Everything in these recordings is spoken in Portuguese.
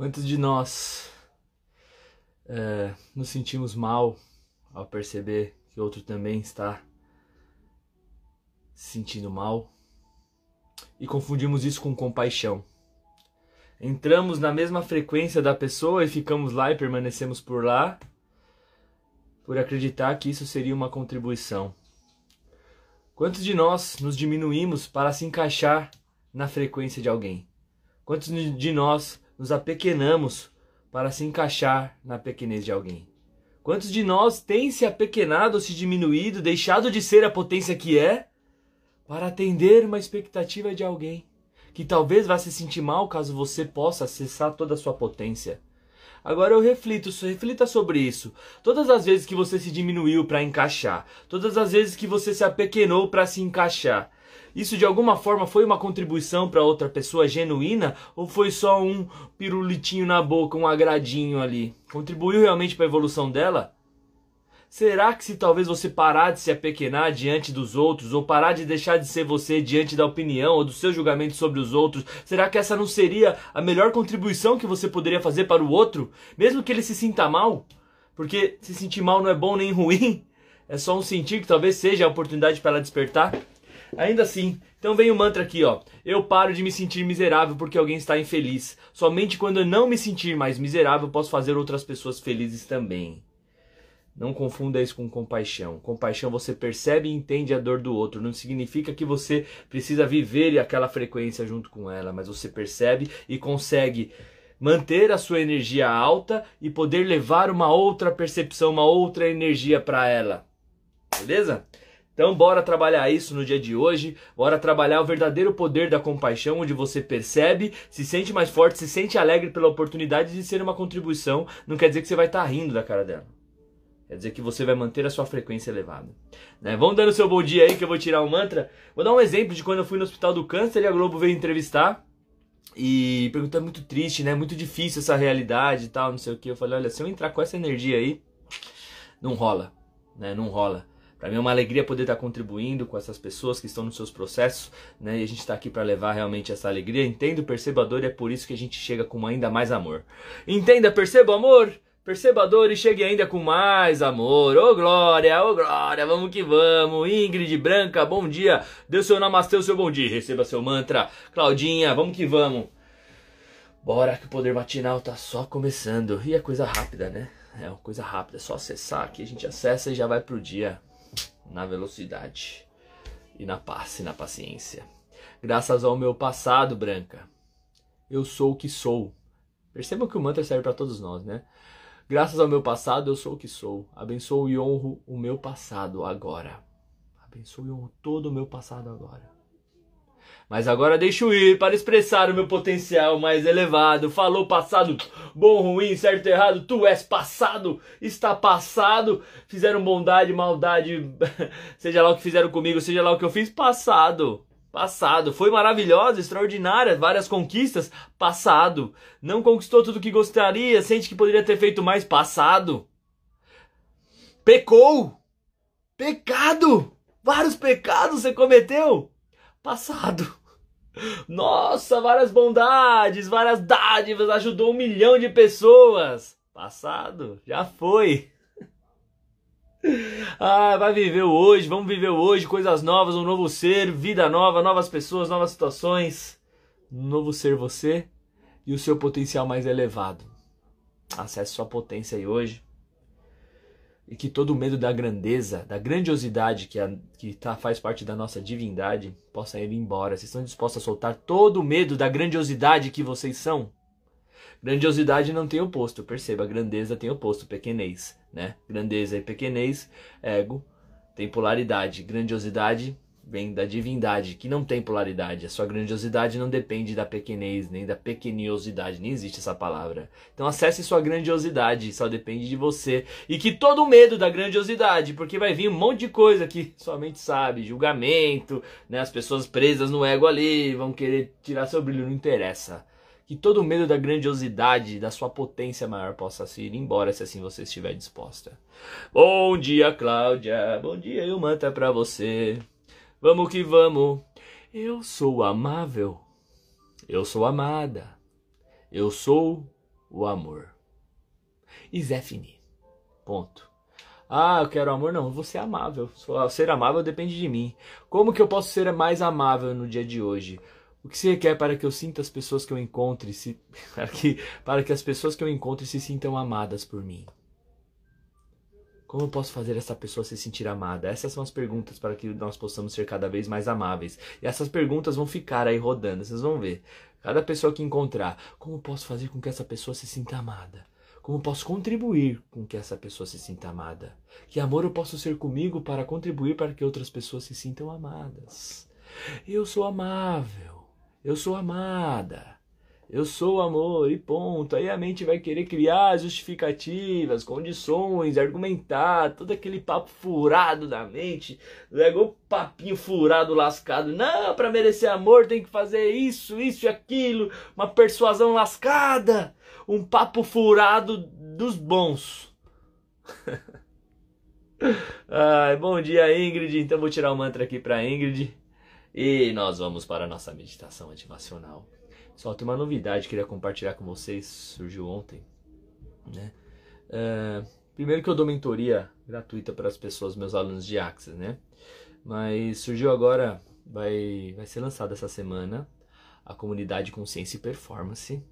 Quantos de nós é, nos sentimos mal ao perceber que outro também está se sentindo mal e confundimos isso com compaixão? Entramos na mesma frequência da pessoa e ficamos lá e permanecemos por lá por acreditar que isso seria uma contribuição. Quantos de nós nos diminuímos para se encaixar na frequência de alguém? Quantos de nós nos apequenamos para se encaixar na pequenez de alguém? Quantos de nós têm se apequenado ou se diminuído, deixado de ser a potência que é, para atender uma expectativa de alguém que talvez vá se sentir mal caso você possa acessar toda a sua potência? Agora eu reflito, reflita sobre isso. Todas as vezes que você se diminuiu para encaixar, todas as vezes que você se apequenou para se encaixar, isso de alguma forma foi uma contribuição para outra pessoa genuína ou foi só um pirulitinho na boca, um agradinho ali? Contribuiu realmente para a evolução dela? Será que se talvez você parar de se apequenar diante dos outros, ou parar de deixar de ser você diante da opinião ou do seu julgamento sobre os outros, será que essa não seria a melhor contribuição que você poderia fazer para o outro, mesmo que ele se sinta mal? Porque se sentir mal não é bom nem ruim, é só um sentir que talvez seja a oportunidade para ela despertar. Ainda assim, então vem o mantra aqui, ó. Eu paro de me sentir miserável porque alguém está infeliz. Somente quando eu não me sentir mais miserável, posso fazer outras pessoas felizes também. Não confunda isso com compaixão. Compaixão você percebe e entende a dor do outro. Não significa que você precisa viver aquela frequência junto com ela, mas você percebe e consegue manter a sua energia alta e poder levar uma outra percepção, uma outra energia para ela. Beleza? Então, bora trabalhar isso no dia de hoje. Bora trabalhar o verdadeiro poder da compaixão, onde você percebe, se sente mais forte, se sente alegre pela oportunidade de ser uma contribuição. Não quer dizer que você vai estar tá rindo da cara dela. Quer dizer que você vai manter a sua frequência elevada. Né? Vamos dando seu bom dia aí que eu vou tirar um mantra. Vou dar um exemplo de quando eu fui no Hospital do Câncer e a Globo veio entrevistar. E perguntou, muito triste, né? Muito difícil essa realidade e tal, não sei o que. Eu falei, olha, se eu entrar com essa energia aí, não rola, né? Não rola. Para mim é uma alegria poder estar contribuindo com essas pessoas que estão nos seus processos, né? E a gente está aqui para levar realmente essa alegria. Entendo, perceba a dor e é por isso que a gente chega com ainda mais amor. Entenda, perceba o amor. Perceba a dor e chegue ainda com mais amor. Ô oh, glória, ô oh, glória, vamos que vamos. Ingrid Branca, bom dia. O seu namastê, o seu bom dia. Receba seu mantra. Claudinha, vamos que vamos. Bora que o poder matinal tá só começando. E é coisa rápida, né? É uma coisa rápida, é só acessar aqui. A gente acessa e já vai pro dia. Na velocidade. E na paz e na paciência. Graças ao meu passado, Branca. Eu sou o que sou. Percebam que o mantra serve para todos nós, né? Graças ao meu passado, eu sou o que sou. Abençoo e honro o meu passado agora. Abençoo e honro todo o meu passado agora. Mas agora deixo ir para expressar o meu potencial mais elevado. Falou passado, bom, ruim, certo, errado. Tu és passado, está passado. Fizeram bondade, maldade, seja lá o que fizeram comigo, seja lá o que eu fiz, passado. Passado. Foi maravilhosa, extraordinária, várias conquistas. Passado. Não conquistou tudo o que gostaria, sente que poderia ter feito mais. Passado. Pecou. Pecado. Vários pecados você cometeu. Passado. Nossa, várias bondades, várias dádivas, ajudou um milhão de pessoas. Passado, já foi. Ah, vai viver o hoje, vamos viver o hoje, coisas novas, um novo ser, vida nova, novas pessoas, novas situações. Um novo ser você e o seu potencial mais elevado. Acesse sua potência aí hoje. E que todo o medo da grandeza, da grandiosidade que, a, que tá, faz parte da nossa divindade possa ir embora. Vocês estão dispostos a soltar todo o medo da grandiosidade que vocês são? Grandiosidade não tem oposto, perceba, grandeza tem oposto, pequenez, né? Grandeza e pequenez, ego, tem polaridade. Grandiosidade vem da divindade, que não tem polaridade. A sua grandiosidade não depende da pequenez, nem da pequeniosidade, nem existe essa palavra. Então acesse sua grandiosidade, só depende de você. E que todo medo da grandiosidade, porque vai vir um monte de coisa que somente sabe, julgamento, né? As pessoas presas no ego ali, vão querer tirar seu brilho, não interessa que todo medo da grandiosidade, da sua potência maior possa se ir embora se assim você estiver disposta. Bom dia, Cláudia. Bom dia, eu manta pra você. Vamos que vamos. Eu sou amável. Eu sou amada. Eu sou o amor. E Zé Fini. Ponto. Ah, eu quero amor. Não, você é amável. Ser amável depende de mim. Como que eu posso ser mais amável no dia de hoje? O que você quer para que eu sinta as pessoas que eu encontre, se, para, que, para que as pessoas que eu encontre se sintam amadas por mim? Como eu posso fazer essa pessoa se sentir amada? Essas são as perguntas para que nós possamos ser cada vez mais amáveis. E essas perguntas vão ficar aí rodando, vocês vão ver. Cada pessoa que encontrar, como posso fazer com que essa pessoa se sinta amada? Como posso contribuir com que essa pessoa se sinta amada? Que amor eu posso ser comigo para contribuir para que outras pessoas se sintam amadas? Eu sou amável. Eu sou amada. Eu sou amor e ponto. Aí a mente vai querer criar justificativas, condições, argumentar, todo aquele papo furado da mente, igual papinho furado, lascado. Não, para merecer amor tem que fazer isso, isso e aquilo, uma persuasão lascada um papo furado dos bons. Ai, bom dia, Ingrid. Então vou tirar o mantra aqui para Ingrid e nós vamos para a nossa meditação ativacional. Só tem uma novidade que queria compartilhar com vocês, surgiu ontem, né? Uh, primeiro que eu dou mentoria gratuita para as pessoas, meus alunos de Axis, né? Mas surgiu agora, vai, vai ser lançado essa semana a comunidade Consciência e Performance,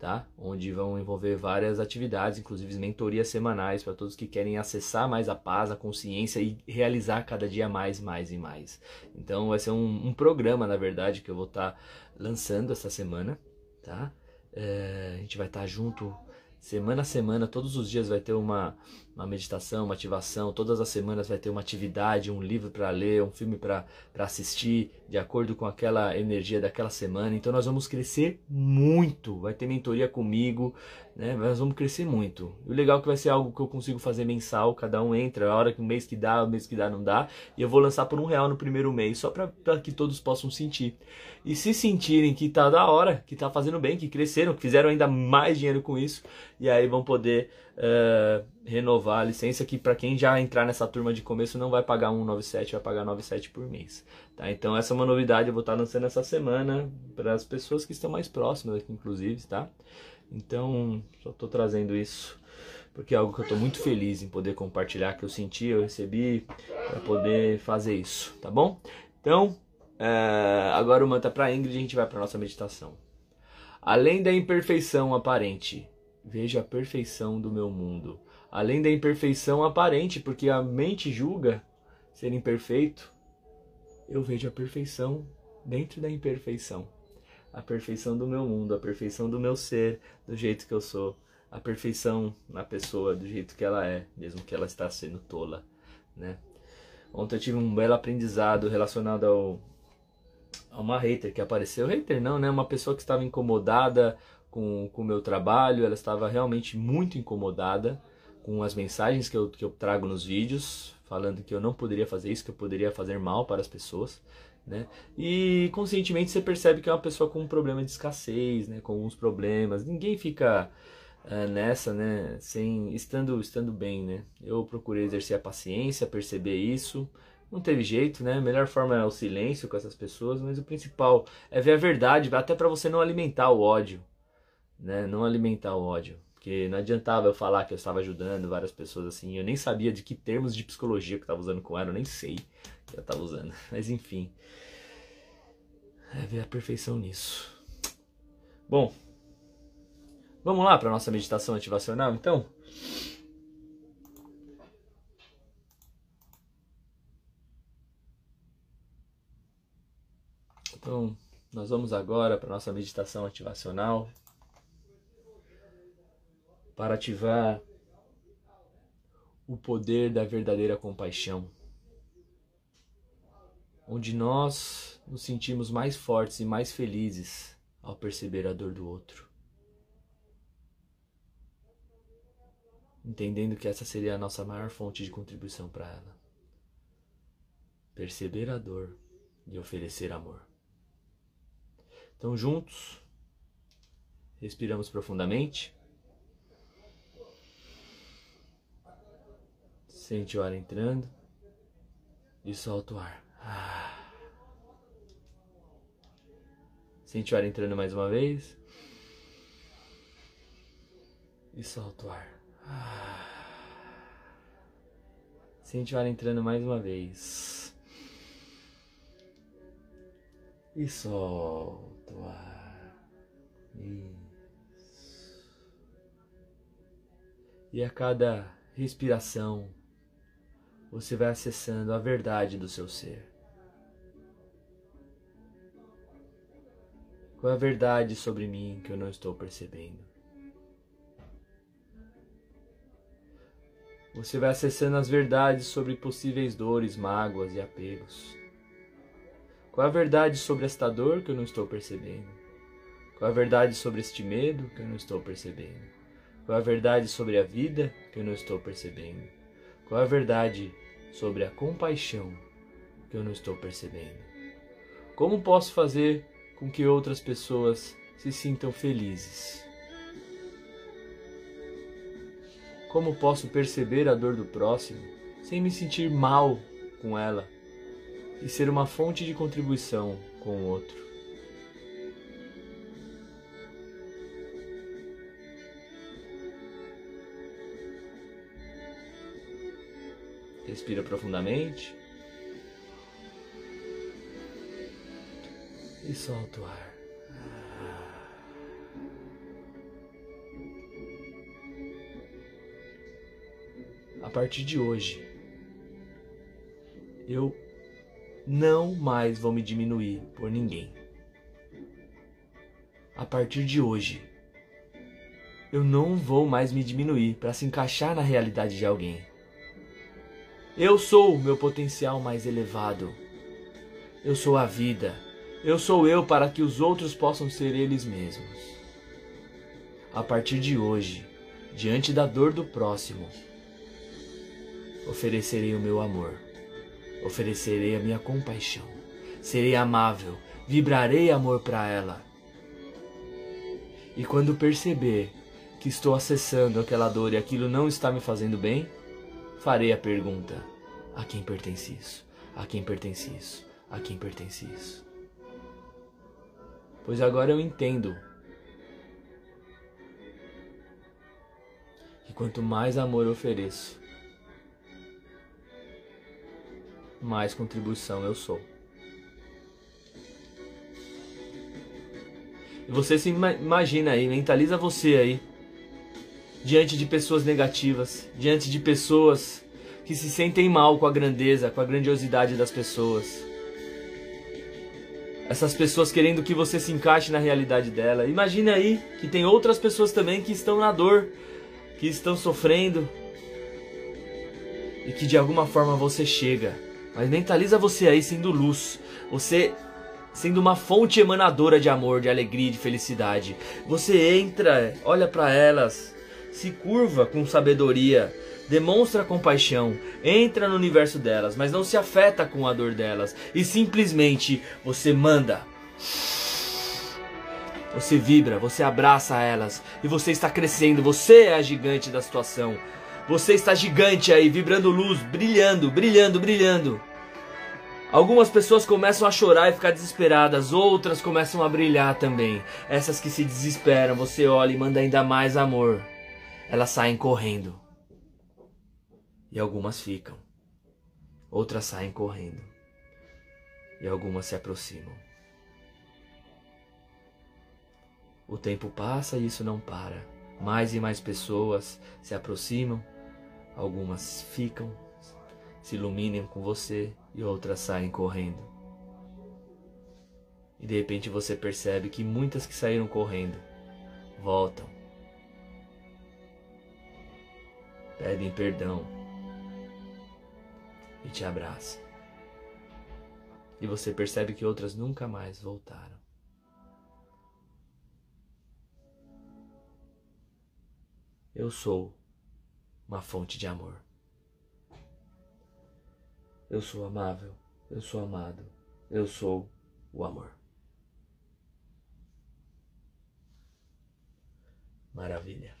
tá? Onde vão envolver várias atividades, inclusive mentorias semanais para todos que querem acessar mais a paz, a consciência e realizar cada dia mais, mais e mais. Então vai ser um, um programa, na verdade, que eu vou estar tá lançando essa semana, tá? É, a gente vai estar tá junto semana a semana, todos os dias vai ter uma, uma meditação, uma ativação, todas as semanas vai ter uma atividade, um livro para ler, um filme para assistir, de acordo com aquela energia daquela semana. Então nós vamos crescer muito, vai ter mentoria comigo, né? Nós vamos crescer muito. E o legal é que vai ser algo que eu consigo fazer mensal, cada um entra, a hora que o mês que dá, o mês que dá não dá, e eu vou lançar por um real no primeiro mês, só para que todos possam sentir. E se sentirem que tá da hora, que tá fazendo bem, que cresceram, que fizeram ainda mais dinheiro com isso, e aí vão poder uh, renovar a licença, que para quem já entrar nessa turma de começo não vai pagar 197, vai pagar 97 por mês. Tá? Então essa é uma novidade, eu vou estar lançando essa semana para as pessoas que estão mais próximas aqui, inclusive, tá? Então, só estou trazendo isso porque é algo que eu estou muito feliz em poder compartilhar, que eu senti, eu recebi, para poder fazer isso, tá bom? Então, é, agora o mantra para Ingrid a gente vai para nossa meditação. Além da imperfeição aparente, vejo a perfeição do meu mundo. Além da imperfeição aparente, porque a mente julga ser imperfeito, eu vejo a perfeição dentro da imperfeição a perfeição do meu mundo, a perfeição do meu ser, do jeito que eu sou, a perfeição na pessoa, do jeito que ela é, mesmo que ela está sendo tola, né? Ontem eu tive um belo aprendizado relacionado ao a uma hater que apareceu, hater não, né? Uma pessoa que estava incomodada com o meu trabalho, ela estava realmente muito incomodada com as mensagens que eu, que eu trago nos vídeos, falando que eu não poderia fazer isso, que eu poderia fazer mal para as pessoas né? E conscientemente você percebe que é uma pessoa com um problema de escassez, né? Com alguns problemas. Ninguém fica uh, nessa, né? Sem estando estando bem, né? Eu procurei exercer a paciência, perceber isso. Não teve jeito, né? A melhor forma é o silêncio com essas pessoas, mas o principal é ver a verdade, até para você não alimentar o ódio, né? Não alimentar o ódio. Porque não adiantava eu falar que eu estava ajudando várias pessoas assim. Eu nem sabia de que termos de psicologia que eu estava usando com ela, eu nem sei que eu estava usando. Mas enfim. É ver a perfeição nisso. Bom, vamos lá para nossa meditação ativacional então? Então, nós vamos agora para nossa meditação ativacional para ativar o poder da verdadeira compaixão, onde nós nos sentimos mais fortes e mais felizes ao perceber a dor do outro. Entendendo que essa seria a nossa maior fonte de contribuição para ela. Perceber a dor e oferecer amor. Então, juntos, respiramos profundamente. Sente o ar entrando e solta o ar. Ah. Sente o ar entrando mais uma vez. E solta o ar. Sente o ar entrando mais uma vez. E solta o ar. Isso. E a cada respiração, você vai acessando a verdade do seu ser. Qual é a verdade sobre mim que eu não estou percebendo? Você vai acessando as verdades sobre possíveis dores, mágoas e apegos. Qual é a verdade sobre esta dor que eu não estou percebendo? Qual é a verdade sobre este medo que eu não estou percebendo? Qual é a verdade sobre a vida que eu não estou percebendo? Qual é a verdade sobre a compaixão que eu não estou percebendo? Como posso fazer com que outras pessoas se sintam felizes? Como posso perceber a dor do próximo sem me sentir mal com ela e ser uma fonte de contribuição com o outro? Respira profundamente. E solta o ar. A partir de hoje, eu não mais vou me diminuir por ninguém. A partir de hoje, eu não vou mais me diminuir para se encaixar na realidade de alguém. Eu sou o meu potencial mais elevado. Eu sou a vida. Eu sou eu para que os outros possam ser eles mesmos. A partir de hoje, diante da dor do próximo, oferecerei o meu amor, oferecerei a minha compaixão, serei amável, vibrarei amor para ela. E quando perceber que estou acessando aquela dor e aquilo não está me fazendo bem, farei a pergunta: a quem pertence isso? A quem pertence isso? A quem pertence isso? Pois agora eu entendo que quanto mais amor eu ofereço, mais contribuição eu sou. E você se imagina aí, mentaliza você aí diante de pessoas negativas, diante de pessoas que se sentem mal com a grandeza, com a grandiosidade das pessoas. Essas pessoas querendo que você se encaixe na realidade dela. Imagine aí que tem outras pessoas também que estão na dor, que estão sofrendo e que de alguma forma você chega. Mas mentaliza você aí sendo luz, você sendo uma fonte emanadora de amor, de alegria, de felicidade. Você entra, olha para elas, se curva com sabedoria, demonstra compaixão, entra no universo delas, mas não se afeta com a dor delas e simplesmente você manda. Você vibra, você abraça elas e você está crescendo, você é a gigante da situação. Você está gigante aí, vibrando luz, brilhando, brilhando, brilhando. Algumas pessoas começam a chorar e ficar desesperadas, outras começam a brilhar também. Essas que se desesperam, você olha e manda ainda mais amor elas saem correndo. E algumas ficam. Outras saem correndo. E algumas se aproximam. O tempo passa e isso não para. Mais e mais pessoas se aproximam. Algumas ficam, se iluminam com você e outras saem correndo. E de repente você percebe que muitas que saíram correndo voltam pedem perdão e te abraçam. E você percebe que outras nunca mais voltaram. Eu sou uma fonte de amor. Eu sou amável, eu sou amado, eu sou o amor. Maravilha.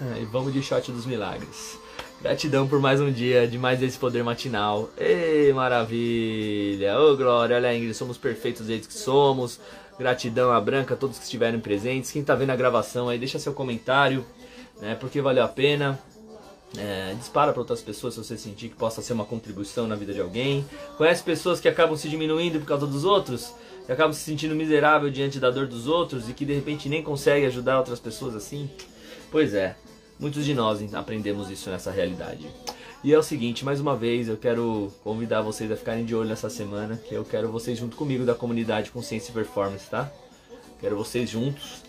E vamos de shot dos milagres. Gratidão por mais um dia de mais esse poder matinal. Ei, maravilha! Ô, oh, Glória, olha, Ingrid, somos perfeitos jeito que somos. Gratidão a Branca, todos que estiverem presentes. Quem tá vendo a gravação aí, deixa seu comentário, né? Porque valeu a pena. É, dispara para outras pessoas se você sentir que possa ser uma contribuição na vida de alguém. Conhece pessoas que acabam se diminuindo por causa dos outros? Que acabam se sentindo miserável diante da dor dos outros e que de repente nem consegue ajudar outras pessoas assim? Pois é, muitos de nós aprendemos isso nessa realidade. E é o seguinte, mais uma vez eu quero convidar vocês a ficarem de olho nessa semana, que eu quero vocês junto comigo da comunidade Consciência e Performance, tá? Quero vocês juntos,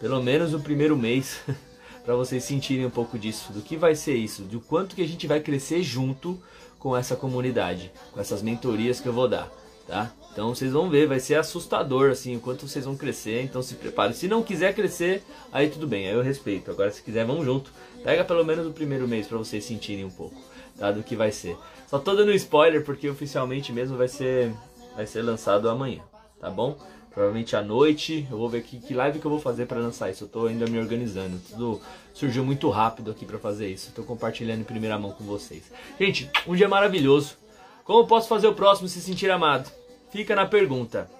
pelo menos no primeiro mês. para vocês sentirem um pouco disso, do que vai ser isso, do quanto que a gente vai crescer junto com essa comunidade, com essas mentorias que eu vou dar, tá? Então vocês vão ver, vai ser assustador assim, o quanto vocês vão crescer, então se preparem. Se não quiser crescer, aí tudo bem, aí eu respeito. Agora se quiser, vamos junto. Pega pelo menos o primeiro mês para vocês sentirem um pouco, tá? Do que vai ser. Só tô dando spoiler porque oficialmente mesmo vai ser vai ser lançado amanhã, tá bom? provavelmente à noite. Eu vou ver que, que live que eu vou fazer para lançar isso. Eu tô ainda me organizando. Tudo surgiu muito rápido aqui para fazer isso. Estou compartilhando em primeira mão com vocês. Gente, um dia maravilhoso. Como posso fazer o próximo se sentir amado? Fica na pergunta.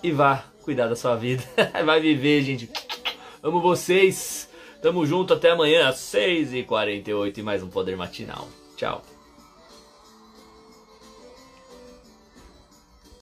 E vá cuidar da sua vida. Vai viver, gente. Amo vocês. Tamo junto até amanhã às 6h48 e mais um Poder Matinal. Tchau.